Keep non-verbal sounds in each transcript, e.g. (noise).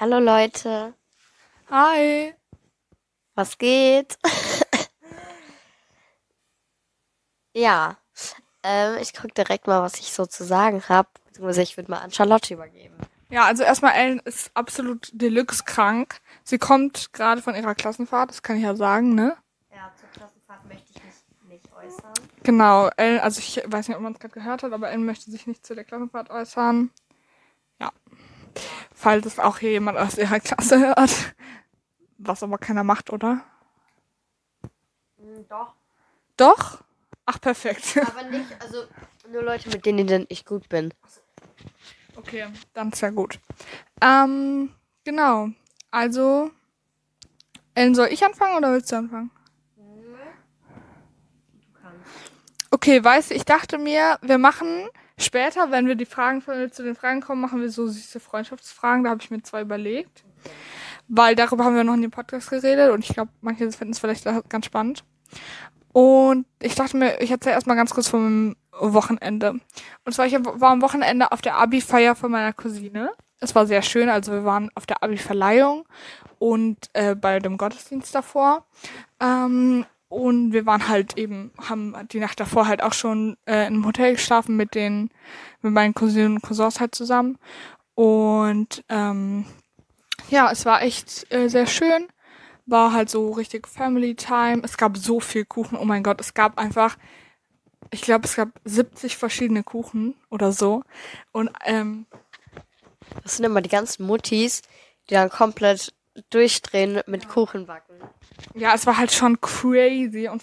Hallo Leute, Hi. was geht? ja, ähm, ich guck direkt mal, was ich so zu sagen habe. Beziehungsweise ich würde mal an Charlotte übergeben. Ja, also erstmal Ellen ist absolut deluxe krank. Sie kommt gerade von ihrer Klassenfahrt, das kann ich ja sagen, ne? Ja, zur Klassenfahrt möchte ich mich nicht äußern. Genau, Ellen, also ich weiß nicht, ob man es gerade gehört hat, aber Ellen möchte sich nicht zu der Klassenfahrt äußern. Falls es auch hier jemand aus ihrer Klasse hört. Was aber keiner macht, oder? Hm, doch. Doch? Ach, perfekt. Aber nicht, also nur Leute, mit denen ich gut bin. Okay, dann ist ja gut. Ähm, genau. Also, Ellen, soll ich anfangen oder willst du anfangen? Du kannst. Okay, weißt du, ich dachte mir, wir machen später, wenn wir die Fragen von, zu den Fragen kommen, machen wir so süße Freundschaftsfragen. Da habe ich mir zwei überlegt. Weil darüber haben wir noch in dem Podcast geredet und ich glaube, manche finden es vielleicht ganz spannend. Und ich dachte mir, ich erzähle erstmal ganz kurz vom Wochenende. Und zwar, ich war am Wochenende auf der Abi-Feier von meiner Cousine. Es war sehr schön, also wir waren auf der Abi-Verleihung und äh, bei dem Gottesdienst davor. Ähm, und wir waren halt eben, haben die Nacht davor halt auch schon äh, im Hotel geschlafen mit den, mit meinen Cousinen und Cousins halt zusammen. Und ähm, ja, es war echt äh, sehr schön. War halt so richtig Family Time. Es gab so viel Kuchen. Oh mein Gott, es gab einfach, ich glaube, es gab 70 verschiedene Kuchen oder so. Und ähm, Das sind immer die ganzen Muttis, die dann komplett durchdrehen mit Kuchen backen. ja, es war halt schon crazy. Und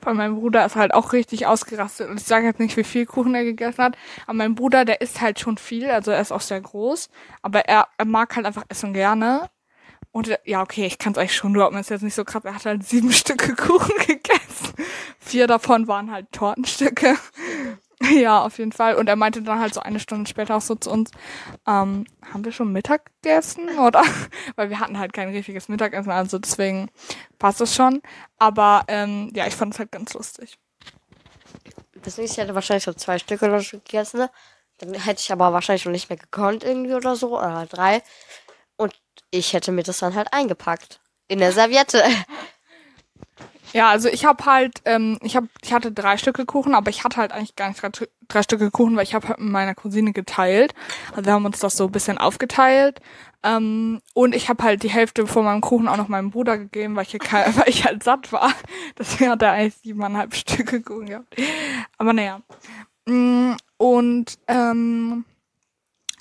bei (laughs) meinem Bruder ist halt auch richtig ausgerastet. Und ich sage jetzt nicht, wie viel Kuchen er gegessen hat. Aber mein Bruder, der isst halt schon viel. Also er ist auch sehr groß. Aber er, er mag halt einfach Essen gerne. Und ja, okay, ich kann es eigentlich schon, nur ob man es jetzt nicht so krass. Er hat halt sieben (laughs) Stücke Kuchen (laughs) gegessen. Vier davon waren halt Tortenstücke. (laughs) ja, auf jeden Fall. Und er meinte dann halt so eine Stunde später auch so zu uns, ähm, haben wir schon Mittag gegessen? (laughs) Oder? Weil wir hatten halt kein richtiges Mittagessen, also deswegen passt es schon. Aber ähm, ja, ich fand es halt ganz lustig. Das nächste hätte wahrscheinlich so zwei Stück oder so gegessen. ne? Dann hätte ich aber wahrscheinlich schon nicht mehr gekonnt irgendwie oder so. Oder halt drei. Und ich hätte mir das dann halt eingepackt. In der Serviette. (laughs) Ja, also ich habe halt, ähm, ich habe, ich hatte drei Stücke Kuchen, aber ich hatte halt eigentlich gar nicht drei, drei Stücke Kuchen, weil ich habe halt mit meiner Cousine geteilt. Also wir haben uns das so ein bisschen aufgeteilt. Ähm, und ich habe halt die Hälfte von meinem Kuchen auch noch meinem Bruder gegeben, weil ich, kein, (laughs) weil ich halt satt war. Deswegen hat er eigentlich siebeneinhalb (laughs) Stücke Kuchen gehabt. Aber naja. Mm, Und ähm,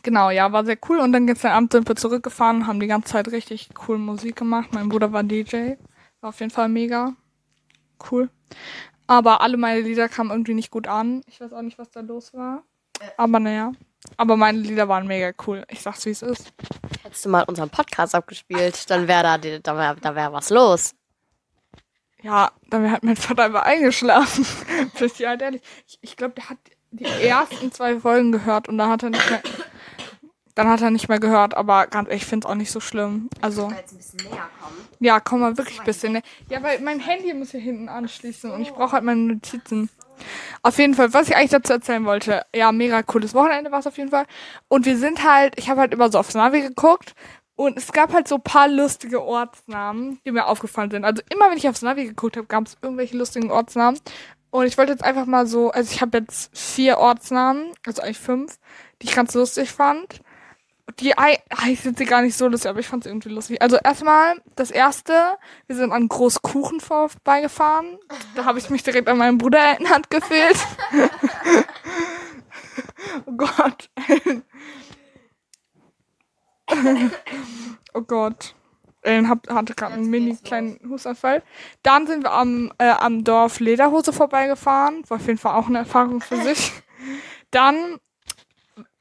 genau, ja, war sehr cool. Und dann gestern Abend sind wir zurückgefahren, haben die ganze Zeit richtig cool Musik gemacht. Mein Bruder war DJ. War auf jeden Fall mega cool. Aber alle meine Lieder kamen irgendwie nicht gut an. Ich weiß auch nicht, was da los war. Aber naja. Aber meine Lieder waren mega cool. Ich sag's, wie es ist. Hättest du mal unseren Podcast abgespielt, dann wäre da, da wäre da wär was los. Ja, dann hat mein Vater einfach eingeschlafen. (laughs) Ich dir halt ehrlich. Ich, ich glaube, der hat die ersten zwei Folgen gehört und dann hat er nicht mehr. Dann hat er nicht mehr gehört, aber ganz ehrlich, ich finde es auch nicht so schlimm. Also, jetzt ein bisschen näher kommen. ja, komm mal wirklich ein bisschen. Ne? Ja, weil mein Handy muss hier hinten anschließen und ich brauche halt meine Notizen. Auf jeden Fall, was ich eigentlich dazu erzählen wollte. Ja, mega cooles Wochenende war es auf jeden Fall. Und wir sind halt, ich habe halt immer so aufs Navi geguckt und es gab halt so ein paar lustige Ortsnamen, die mir aufgefallen sind. Also immer, wenn ich aufs Navi geguckt habe, gab es irgendwelche lustigen Ortsnamen. Und ich wollte jetzt einfach mal so, also ich habe jetzt vier Ortsnamen, also eigentlich fünf, die ich ganz lustig fand. Die ei- eigentlich sind sie gar nicht so lustig, aber ich fand sie irgendwie lustig. Also erstmal, das erste, wir sind an Großkuchen vorbeigefahren. (laughs) Da habe ich mich direkt an meinen Bruder erinnert gefühlt. (laughs) oh Gott. (laughs) oh Gott. Ellen hat, hatte gerade einen mini kleinen Hustanfall. Dann sind wir am, äh, am Dorf Lederhose vorbeigefahren. War auf jeden Fall auch eine Erfahrung für sich. Dann,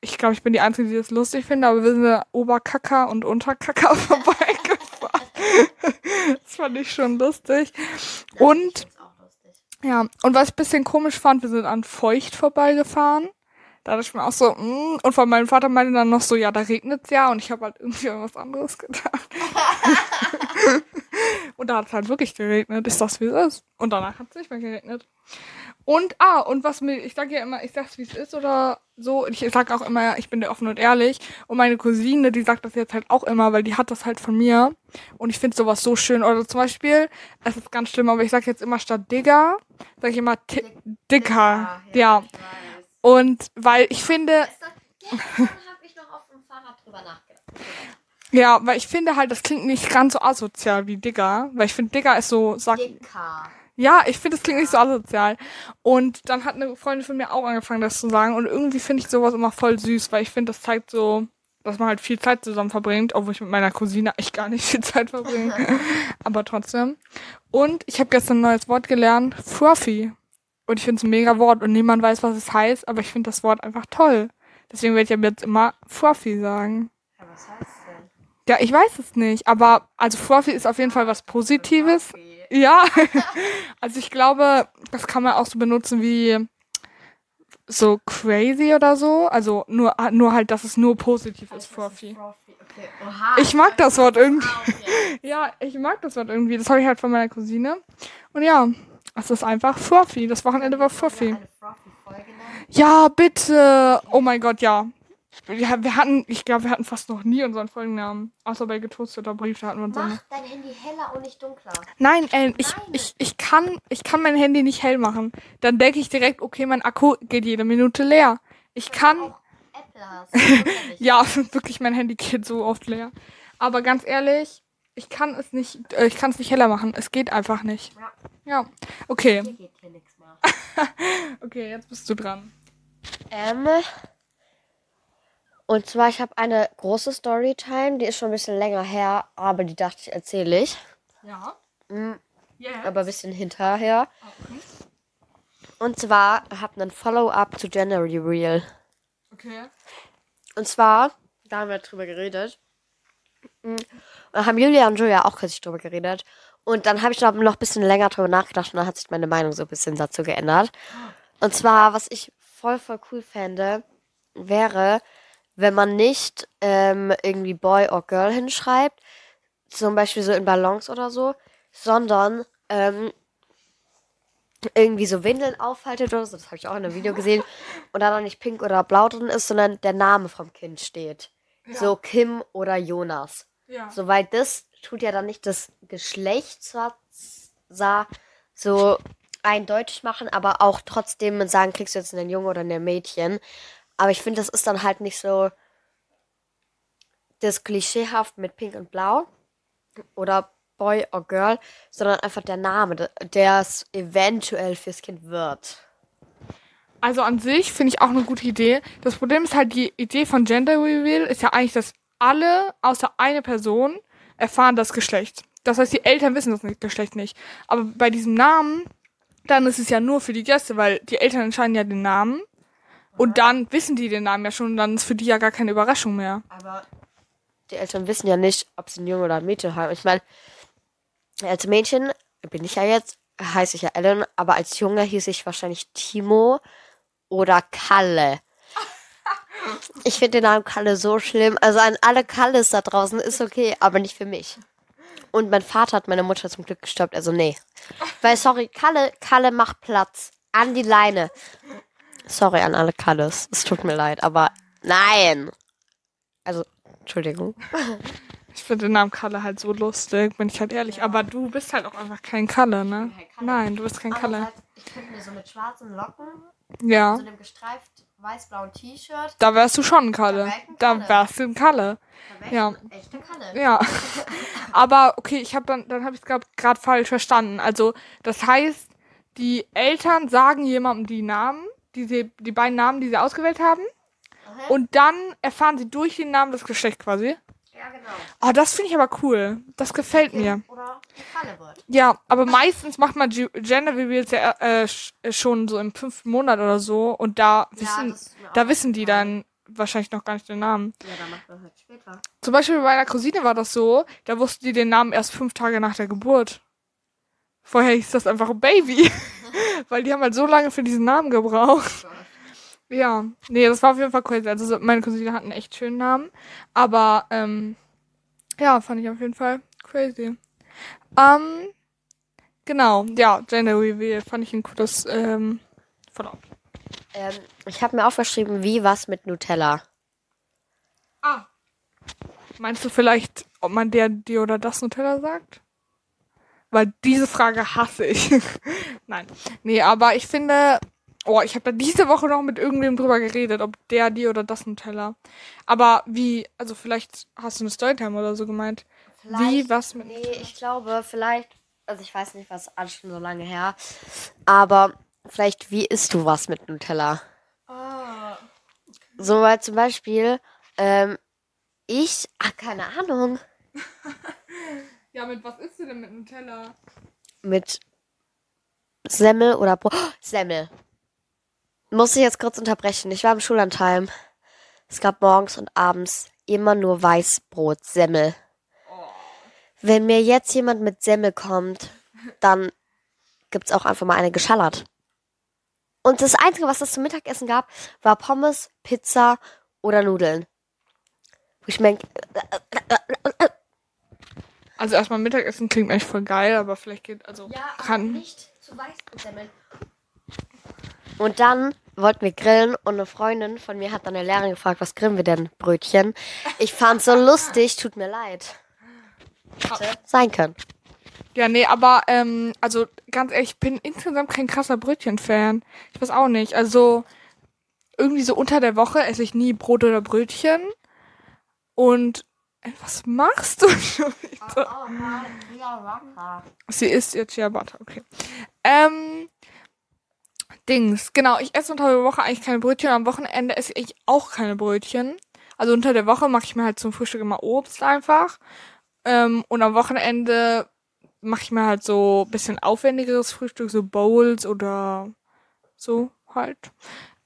ich glaube, ich bin die Einzige, die das lustig finde, aber wir sind an Oberkacker und Unterkacker (laughs) vorbeigefahren. (laughs) das fand ich schon lustig. Und ja, und was ich ein bisschen komisch fand, wir sind an Feucht vorbeigefahren. Da dachte ich mir auch so, mm, und von meinem Vater meinte dann noch so, ja, da regnet's ja, und ich habe halt irgendwie was anderes gedacht. (laughs) und da hat es halt wirklich geregnet. Ich sag's, wie es ist. Und danach hat es nicht mehr geregnet. Und, ah, und was mir, ich sag ja immer, ich sag's wie es ist oder so. Ich sag auch immer, ich bin der offen und ehrlich. Und meine Cousine, die sagt das jetzt halt auch immer, weil die hat das halt von mir. Und ich finde sowas so schön. Oder zum Beispiel, es ist ganz schlimm, aber ich sag jetzt immer statt Digger, sag ich immer Ti- Dicker. Ja. Und weil ich finde, (laughs) ja, weil ich finde halt, das klingt nicht ganz so asozial wie Digger. Weil ich finde, Digger ist so, sag, Dicker. Ja, ich finde, es klingt nicht so asozial. Und dann hat eine Freundin von mir auch angefangen, das zu sagen. Und irgendwie finde ich sowas immer voll süß, weil ich finde, das zeigt so, dass man halt viel Zeit zusammen verbringt, obwohl ich mit meiner Cousine echt gar nicht viel Zeit verbringe. (laughs) Aber trotzdem. Und ich habe gestern ein neues Wort gelernt, Fluffy. Und ich finde es ein mega Wort und niemand weiß, was es heißt, aber ich finde das Wort einfach toll. Deswegen werde ich ab jetzt immer Fluffy sagen. Ja, was heißt denn? Ja, ich weiß es nicht, aber also Fluffy ist auf jeden Fall was Positives. Fluffy. Ja, (laughs) also ich glaube, das kann man auch so benutzen wie so crazy oder so. Also nur, nur halt, dass es nur positiv ist. Okay. Oha. Ich mag das Wort irgendwie. (laughs) Ja, ich mag das Wort irgendwie. Das habe ich halt von meiner Cousine. Und ja, es ist einfach Fluffy. Das Wochenende war nennen? Ja, bitte. Oh mein Gott, ja. Wir, wir hatten, ich glaube, wir hatten fast noch nie unseren Folgennamen. Außer bei getoasteter Brief, da hatten wir unseren. Mach dein Handy heller und nicht dunkler. Nein, Ellen, ich, Nein. ich, ich, kann, ich kann mein Handy nicht hell machen. Dann denke ich direkt, okay, mein Akku geht jede Minute leer. Ich kann, Auch Apple hast. (laughs) Ja, wirklich, mein Handy geht so oft leer. Aber ganz ehrlich, ich kann es nicht, äh, ich kann es nicht heller machen. Es geht einfach nicht. Ja. Ja, okay, Hier geht hier nichts mehr. (laughs) okay, jetzt bist du dran. Ähm, und zwar, ich habe eine große Storytime, die ist schon ein bisschen länger her, aber die dachte ich, erzähle ich. Ja. Mm, Yeah. Aber ein bisschen hinterher. Und zwar hatten ein Follow-up zu January Real. Okay. Und zwar, da haben wir drüber geredet. Mm, Da haben Julia und Julia auch kürzlich drüber geredet. Und dann habe ich noch noch ein bisschen länger drüber nachgedacht und dann hat sich meine Meinung so ein bisschen dazu geändert. Und zwar, was ich voll, voll cool fände, wäre, wenn man nicht ähm, irgendwie Boy or Girl hinschreibt, zum Beispiel so in Ballons oder so, sondern ähm, irgendwie so Windeln aufhaltet oder so, das habe ich auch in einem Video gesehen, (laughs) und da dann nicht pink oder blau drin ist, sondern der Name vom Kind steht. So Kim oder Jonas. Ja. Soweit das tut ja dann nicht das Geschlecht zwar so eindeutig machen, aber auch trotzdem sagen, kriegst du jetzt einen Junge oder ein Mädchen. Aber ich finde, das ist dann halt nicht so das klischeehaft mit Pink und Blau oder Boy or Girl, sondern einfach der Name, der- es eventuell fürs Kind wird. Also an sich finde ich auch eine gute Idee. Das Problem ist halt, die Idee von Gender Reveal ist ja eigentlich, dass alle außer eine Person erfahren das Geschlecht. Das heißt, die Eltern wissen das Geschlecht nicht. Aber bei diesem Namen, dann ist es ja nur für die Gäste, weil die Eltern entscheiden ja den Namen. Und dann wissen die den Namen ja schon und dann ist für die ja gar keine Überraschung mehr. Aber die Eltern wissen ja nicht, ob sie einen Junge oder ein Mädchen haben. Ich meine, als Mädchen bin ich ja jetzt, heiße ich ja Ellen, aber als Junge hieß ich wahrscheinlich Timo oder Kalle. (laughs) Ich finde den Namen Kalle so schlimm. Also an alle Kalles da draußen ist okay, aber nicht für mich. Und mein Vater hat meine Mutter zum Glück gestoppt, also nee. Weil, sorry, Kalle, Kalle macht Platz. An die Leine. Sorry an alle Kalles. Es tut mir leid, aber nein. Also, Entschuldigung. (laughs) Ich finde den Namen Kalle halt so lustig, bin ich halt ehrlich. Aber du bist halt auch einfach kein Kalle, ne? kein Kalle. Nein, du bist kein Kalle. Andererseits, ich könnte mir so mit schwarzen Locken, Ja. so einem gestreift weiß-blauen T-Shirt, Da wärst du schon ein Kalle. Da ein Da Kalle. wärst du ein Kalle. da Ja. ich ein echter Kalle. Ja. (laughs) Aber okay, ich habe dann dann habe ich es gerade falsch verstanden. Also, das heißt, die Eltern sagen jemandem die Namen, die sie, die beiden Namen, die sie ausgewählt haben, Mhm. und dann erfahren sie durch den Namen das Geschlecht quasi. Ja, genau. Oh, das finde ich aber cool. Das gefällt mir. Oder wird. Ja, aber meistens macht man Ge- Gender Reveals ja äh, äh, schon so im fünften Monat oder so und da wissen, mir da wissen die dann wahrscheinlich noch gar nicht den Namen. Ja, da macht man halt später. Zum Beispiel bei meiner Cousine war das so, da wussten die den Namen erst fünf Tage nach der Geburt. Vorher hieß das einfach Baby. (laughs) Weil die haben halt so lange für diesen Namen gebraucht. Ja, nee, das war auf jeden Fall crazy. Also so- meine Cousine hat einen echt schönen Namen. Aber, ähm, ja, fand ich auf jeden Fall crazy. Ähm, genau, ja, Gender Reveal fand ich ein cooles, ähm, Voll auf. Ähm, ich habe mir aufgeschrieben, wie was mit Nutella. Ah. Meinst du vielleicht, ob man der, die oder das Nutella sagt? Weil diese Frage hasse ich. (laughs) Nein. Nee, aber ich finde, oh, ich habe da diese Woche noch mit irgendwem drüber geredet, ob der, die oder das Nutella. Aber wie, also vielleicht hast du eine Storytime oder so gemeint. Wie, was mit Nee, ich glaube, vielleicht, also ich weiß nicht, was alles schon so lange her, aber vielleicht, wie isst du was mit Nutella? Ah. So, weil zum Beispiel, ähm, ich, ach, keine Ahnung, (laughs) Ja, mit was isst du denn mit Nutella? mit Semmel oder Brot. Oh, Semmel. Muss ich jetzt kurz unterbrechen. Ich war im Schullandheim. Es gab morgens und abends immer nur Weißbrot, Semmel. Wenn mir jetzt jemand mit Semmel kommt, dann gibt's auch einfach mal eine geschallert. Und das Einzige, was es zum Mittagessen gab, war Pommes, Pizza oder Nudeln. Wo ich mir Also erstmal Mittagessen klingt echt voll geil, aber vielleicht geht, also kann. nicht zu Weißbrotsemmeln. Und dann wollten wir grillen und eine Freundin von mir hat dann eine Lehrerin gefragt, was grillen wir denn? Brötchen. Ich fand's so lustig, tut mir leid. Hätte sein können. Ja, nee, aber ähm, also ganz ehrlich, ich bin insgesamt kein krasser Brötchen-Fan. Ich weiß auch nicht. Also irgendwie so unter der Woche esse ich nie Brot oder Brötchen. Und was machst du (laughs) schon wieder? Sie isst ihr Ciabatta, okay. Ähm, Dings, genau, ich esse unter der Woche eigentlich keine Brötchen, am Wochenende esse ich auch keine Brötchen. Also unter der Woche mache ich mir halt zum Frühstück immer Obst einfach. Ähm, und am Wochenende mache ich mir halt so bisschen aufwendigeres Frühstück, so Bowls oder so halt.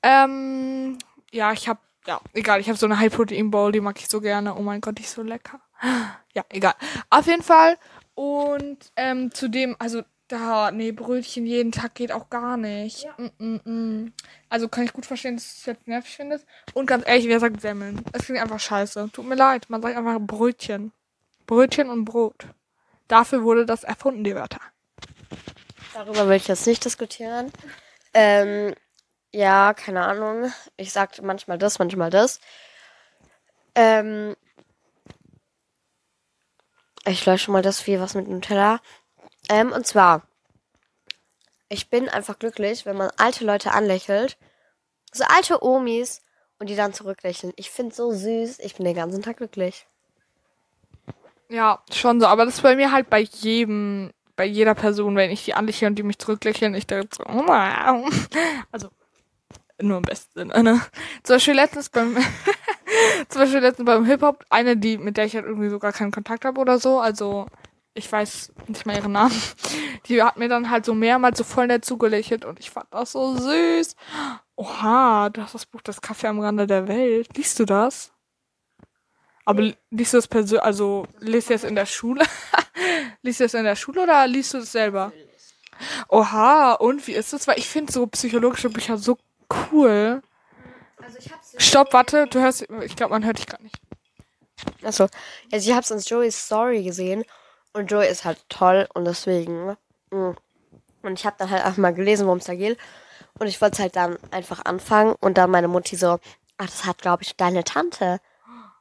Ähm, ja, ich habe ja, egal, ich habe so eine High Protein Bowl, die mag ich so gerne. Oh mein Gott, die ist so lecker. (gasps) Ja, egal. Auf jeden Fall und ähm, zudem, also da, nee, Brötchen jeden Tag geht auch gar nicht. Mm, mm, mm. Also kann ich gut verstehen, dass du es jetzt nervig findest. Und ganz ehrlich, wer sagt Semmeln? Es klingt einfach scheiße. Tut mir leid, man sagt einfach Brötchen. Brötchen und Brot. Dafür wurde das erfunden, die Wörter. Darüber will ich jetzt nicht diskutieren. Ähm, ja, keine Ahnung. Ich sag manchmal das, manchmal das. Ähm, ich lösche mal das wie was mit Nutella. Ähm, und zwar, ich bin einfach glücklich, wenn man alte Leute anlächelt. So alte Omis und die dann zurücklächeln. Ich find's so süß. Ich bin den ganzen Tag glücklich. Ja, schon so. Aber das ist bei mir halt bei jedem, bei jeder Person, wenn ich die anlächle und die mich zurücklächeln, ich denke so, wow. also, nur im besten Sinne, ne? Zum Beispiel letztens beim, (laughs) zum Beispiel letztens beim Hip-Hop, eine, die, mit der ich halt irgendwie so gar keinen Kontakt habe oder so, also, ich weiß nicht mal ihren Namen, (laughs) die hat mir dann halt so mehrmals so voll nett zugelächelt und ich fand das so süß. Oha, du hast das Buch Das Kaffee am Rande der Welt. Liest du das? Aber liest du das persönlich, also liest du das in der Schule? (laughs) liest du das in der Schule oder liest du das selber? Oha, und wie ist das? Weil ich finde so psychologische Bücher so cool. Also ich hab's Stopp, warte, du hörst, ich glaube, man hört dich gerade nicht. Achso. Also ich hab's in Joeys Story gesehen und Joey ist halt toll und deswegen. mh. Und ich habe dann halt einfach mal gelesen, worum es da geht. Und ich wollte halt dann einfach anfangen und dann meine Mutti so, ach, das hat, glaube ich, deine Tante.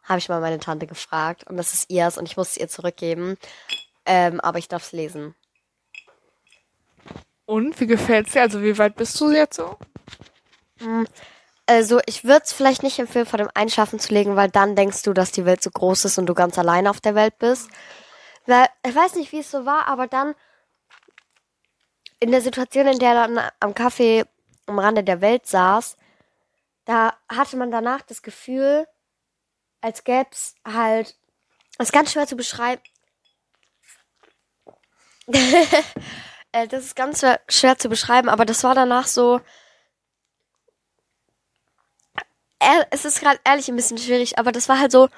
Habe ich mal meine Tante gefragt und das ist ihrs und ich muss es ihr zurückgeben. Ähm, aber ich darf es lesen. Und, wie gefällt's dir? Also, wie weit bist du jetzt so? Also ich würde es vielleicht nicht empfehlen, vor dem Einschlafen zu legen, weil dann denkst du, dass die Welt so groß ist und du ganz alleine auf der Welt bist. Weil, ich weiß nicht, wie es so war, aber dann in der Situation, in der er dann am Kaffee am Rande der Welt saß, da hatte man danach das Gefühl, als gäb's halt, das ist ganz schwer zu beschreiben. (laughs) Äh, das ist ganz schwer zu beschreiben, aber das war danach so, er, es ist gerade ehrlich ein bisschen schwierig, aber das war halt so,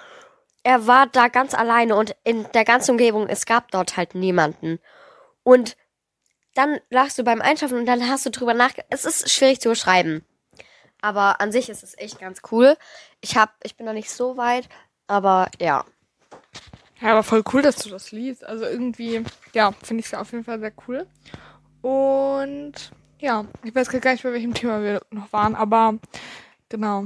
er war da ganz alleine und in der ganzen Umgebung, es gab dort halt niemanden. Und dann lagst du beim Einschlafen und dann hast du drüber nachgedacht. Es ist schwierig zu beschreiben. Aber an sich ist es echt ganz cool. Ich hab, ich bin noch nicht so weit, aber ja. Ja, aber voll cool, dass du das liest. Also irgendwie, ja, finde ich es auf jeden Fall sehr cool. Und Ja, ich weiß gar nicht, bei welchem Thema wir noch waren, aber genau.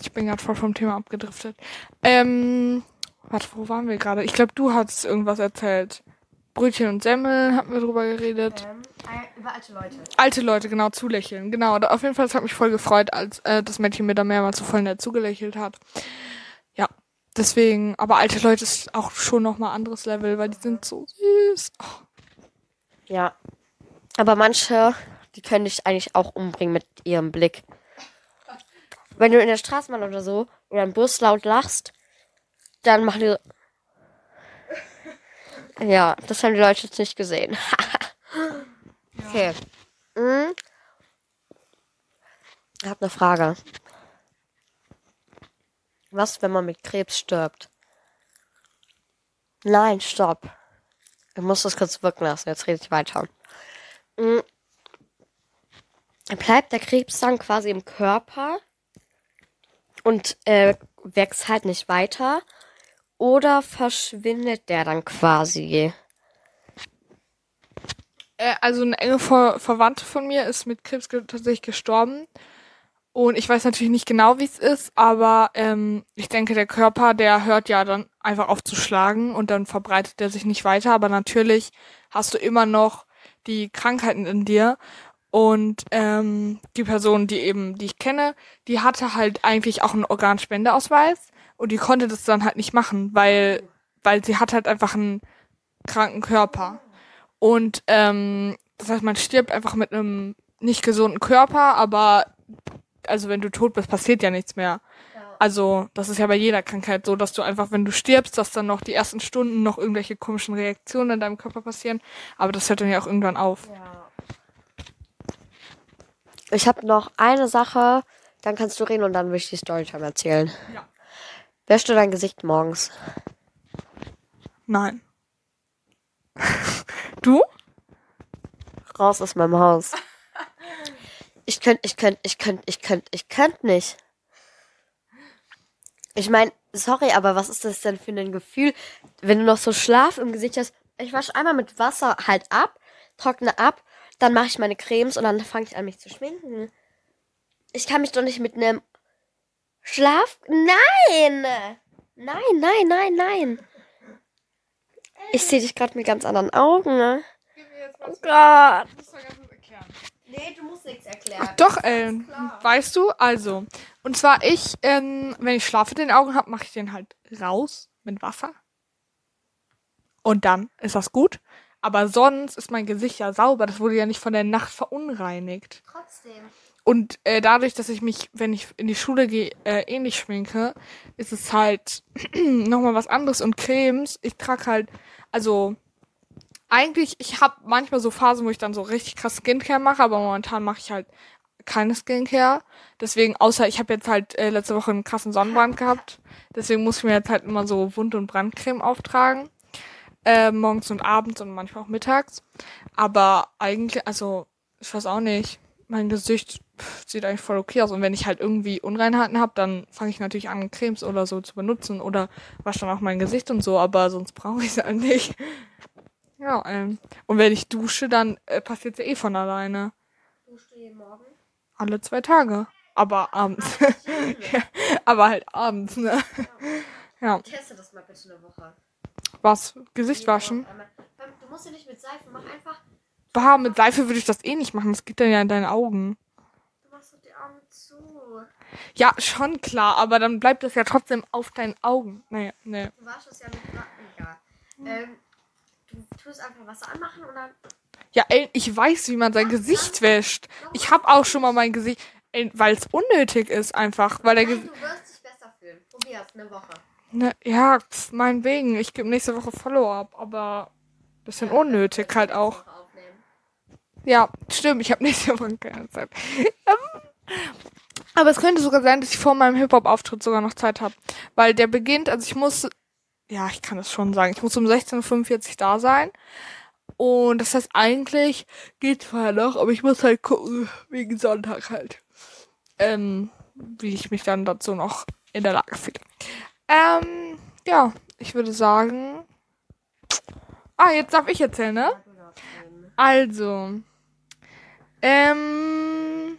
Ich bin gerade voll vom Thema abgedriftet. Ähm, warte, wo waren wir gerade? Ich glaube, du hast irgendwas erzählt. Brötchen und Semmel hatten wir drüber geredet. Ähm, über alte Leute. Alte Leute, genau, zulächeln. Genau, da, auf jeden Fall, es hat mich voll gefreut, als äh, das Mädchen mir da mehrmals so voll nett zugelächelt hat. Ja, deswegen, aber alte Leute ist auch schon nochmal anderes Level, weil die sind so süß. Oh. Ja. Aber manche, die können dich eigentlich auch umbringen mit ihrem Blick. Wenn du in der Straßenbahn oder so oder im Bus laut lachst, dann machen die. Ja, das haben die Leute jetzt nicht gesehen. (laughs) okay. Hm. Ich habe eine Frage. Was, wenn man mit Krebs stirbt? Nein, stopp. Ich muss das kurz wirken lassen. Jetzt rede ich weiter. Hm. Bleibt der Krebs dann quasi im Körper und äh, wächst halt nicht weiter? Oder verschwindet der dann quasi? Äh, also eine enge Ver Verwandte von mir ist mit Krebs tatsächlich gestorben. Und ich weiß natürlich nicht genau, wie es ist, aber ähm, ich denke, der Körper, der hört ja dann einfach auf zu schlagen und dann verbreitet er sich nicht weiter. Aber natürlich hast du immer noch die Krankheiten in dir. Und ähm, die Person, die eben, die ich kenne, die hatte halt eigentlich auch einen Organspendeausweis und die konnte das dann halt nicht machen, weil, weil sie hat halt einfach einen kranken Körper. Und ähm, das heißt, man stirbt einfach mit einem nicht gesunden Körper, aber also wenn du tot bist, passiert ja nichts mehr. Also, das ist ja bei jeder Krankheit so, dass du einfach, wenn du stirbst, dass dann noch die ersten Stunden noch irgendwelche komischen Reaktionen in deinem Körper passieren. Aber das hört dann ja auch irgendwann auf. Ja. Ich habe noch eine Sache, dann kannst du reden und dann will ich die Storytime erzählen. Ja. Wäschst du dein Gesicht morgens? Nein. (laughs) du? Raus aus meinem Haus. Ich könnte, ich könnte, ich könnte, ich könnte, ich könnte nicht. Ich meine, sorry, aber was ist das denn für ein Gefühl, wenn du noch so Schlaf im Gesicht hast? Ich wasche einmal mit Wasser halt ab, trockne ab, dann mache ich meine Cremes und dann fange ich an, mich zu schminken. Ich kann mich doch nicht mit einem Schlaf. Nein! Nein, nein, nein, nein. Ich sehe dich gerade mit ganz anderen Augen. Ne? Oh Gott. Nee, du musst nichts erklären. Doch, Ellen. Weißt du, also. Und zwar ich, ähm, wenn ich Schlaf in den Augen habe, mache ich den halt raus mit Wasser. Und dann ist das gut. Aber sonst ist mein Gesicht ja sauber. Das wurde ja nicht von der Nacht verunreinigt. Trotzdem. Und äh, dadurch, dass ich mich, wenn ich in die Schule gehe, äh, ähnlich schminke, ist es halt (clears throat) nochmal was anderes. Und Cremes, ich trage halt, also eigentlich, ich habe manchmal so Phasen, wo ich dann so richtig krass Skincare mache, aber momentan mache ich halt keine Skincare. Deswegen, außer ich habe jetzt halt äh, letzte Woche einen krassen Sonnenbrand gehabt. Deswegen muss ich mir jetzt halt immer so Wund- und Brandcreme auftragen. Äh, morgens und abends und manchmal auch mittags. Aber eigentlich, also, ich weiß auch nicht. Mein Gesicht sieht eigentlich voll okay aus. Und wenn ich halt irgendwie Unreinheiten habe, dann fange ich natürlich an, Cremes oder so zu benutzen. Oder wasche dann auch mein Gesicht und so, aber sonst brauche ich es halt nicht. Ja, ähm. Und wenn ich dusche, dann äh, passiert ja eh von alleine. Duschst du jeden Morgen? Alle zwei Tage. Aber abends. (laughs) ja, aber halt abends, ne? Ja. Teste das mal bitte eine Woche. Was? Gesicht waschen? Einmal. Du musst ja nicht mit Seife, mach einfach. Bah, mit Seife würde ich das eh nicht machen. Das geht dann ja in deine Augen. Du machst doch die Augen zu. Ja, schon klar, aber dann bleibt das ja trotzdem auf deinen Augen. Naja, ne. Du waschst es ja mit Egal. Ähm, du tust einfach Wasser anmachen und dann. Ja, ey, ich weiß, wie man sein Gesicht wäscht. Ich habe auch schon mal mein Gesicht, weil es unnötig ist einfach, weil der Gesicht. du wirst dich besser fühlen. Probier's eine Woche. Ne, ja, pf, meinetwegen. Ich gebe nächste Woche Follow-up, aber bisschen unnötig halt auch. Ja, stimmt, ich habe (laughs) nächste Woche keine Zeit. Aber es könnte sogar sein, dass ich vor meinem Hip-Hop-Auftritt sogar noch Zeit habe. Weil der beginnt, also ich muss, ja, ich kann es schon sagen, ich muss um 16.45 Uhr da sein. Und das heißt, eigentlich geht's vorher noch, aber ich muss halt gucken, wegen Sonntag halt. Ähm, wie ich mich dann dazu noch in der Lage fühle. Ähm, ja, ich würde sagen. Ah, jetzt darf ich erzählen, ne? Also, Ähm,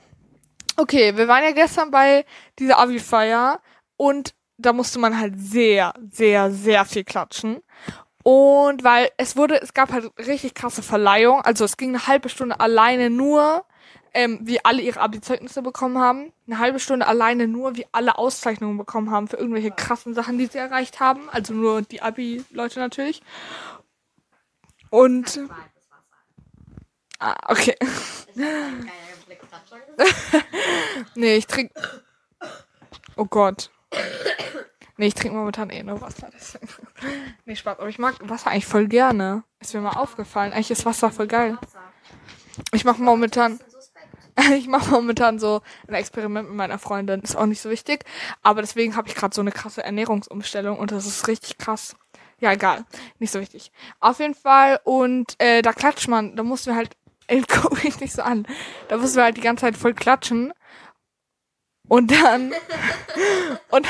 okay, wir waren ja gestern bei dieser Abi-Feier und da musste man halt sehr, sehr, sehr viel klatschen. Und weil es wurde, es gab halt richtig krasse Verleihung. Also es ging eine halbe Stunde alleine nur, ähm, wie alle ihre Abi-Zeugnisse bekommen haben. Eine halbe Stunde alleine nur, wie alle Auszeichnungen bekommen haben für irgendwelche krassen Sachen, die sie erreicht haben. Also nur die Abi-Leute natürlich. Und. Ah, okay. nee, ich trinke. Oh Gott. Nee, ich trinke momentan eh nur Wasser. Deswegen. Nee, Spaß. Aber ich mag Wasser eigentlich voll gerne. Ist mir mal aufgefallen. Eigentlich ist Wasser voll geil. Ich mache momentan. (laughs) Ich mache momentan so ein Experiment mit meiner Freundin. Ist auch nicht so wichtig. Aber deswegen habe ich gerade so eine krasse Ernährungsumstellung und das ist richtig krass. Ja, egal. Nicht so wichtig. Auf jeden Fall. Und äh, da klatscht man. Da mussten wir halt. (laughs) Ey, guck mich nicht so an. Da mussten wir halt die ganze Zeit voll klatschen. Und dann (laughs) und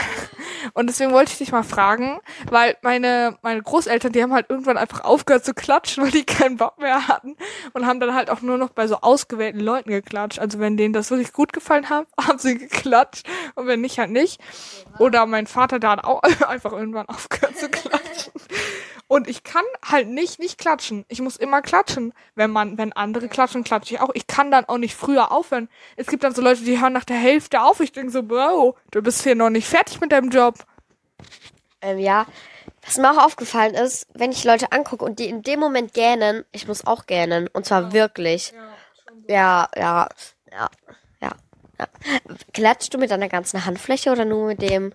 und deswegen wollte ich dich mal fragen, weil meine meine Großeltern, die haben halt irgendwann einfach aufgehört zu klatschen, (laughs) weil die keinen Bock mehr hatten und haben dann halt auch nur noch bei so ausgewählten Leuten geklatscht. Also wenn denen das wirklich gut gefallen hat, (laughs) haben sie geklatscht und wenn nicht halt nicht. Oder mein Vater da hat auch (laughs) einfach irgendwann aufgehört zu klatschen. Und ich kann halt nicht nicht klatschen. Ich muss immer klatschen. Wenn man, wenn andere klatschen, klatsche ich auch. Ich kann dann auch nicht früher aufhören. Es gibt dann so Leute, die hören nach der Hälfte auf. Ich denke so, Bro, du bist hier noch nicht fertig mit deinem Job. Ähm, ja. Was mir auch aufgefallen ist, wenn ich Leute angucke und die in dem Moment gähnen, ich muss auch gähnen. Und zwar wirklich. Ja, ja, ja, ja, ja. Klatschst du mit deiner ganzen Handfläche oder nur mit dem.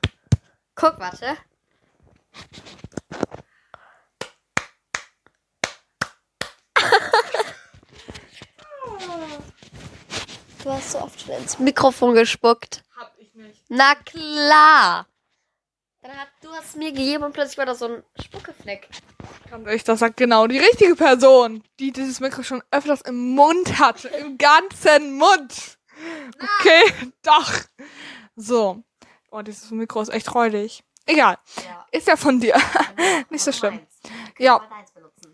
Guck, warte. Du hast so oft schon ins Mikrofon gespuckt. Hab ich nicht. Na klar. Dann hat, du hast es mir gegeben und plötzlich war da so ein Spuckefleck. Ganz ehrlich, das sagt genau die richtige Person, die dieses Mikro schon öfters im Mund hatte. Im ganzen Mund. Okay, (laughs) doch. So. Oh, dieses Mikro ist echt räudig. Egal. Ja. Ist ja von dir. (laughs) Nicht so schlimm. Ja.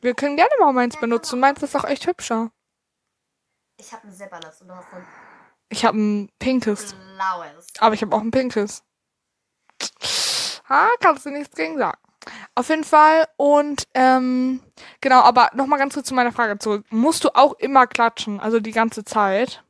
Wir können gerne mal meins benutzen. Meins ist auch echt hübscher. Ich habe ein silbernes und du hast ein Ich habe ein pinkes. blaues. Aber ich habe auch ein pinkes. Ha, kannst du nichts gegen sagen. Auf jeden Fall. Und ähm, genau, aber nochmal ganz kurz zu meiner Frage zurück. Musst du auch immer klatschen, also die ganze Zeit?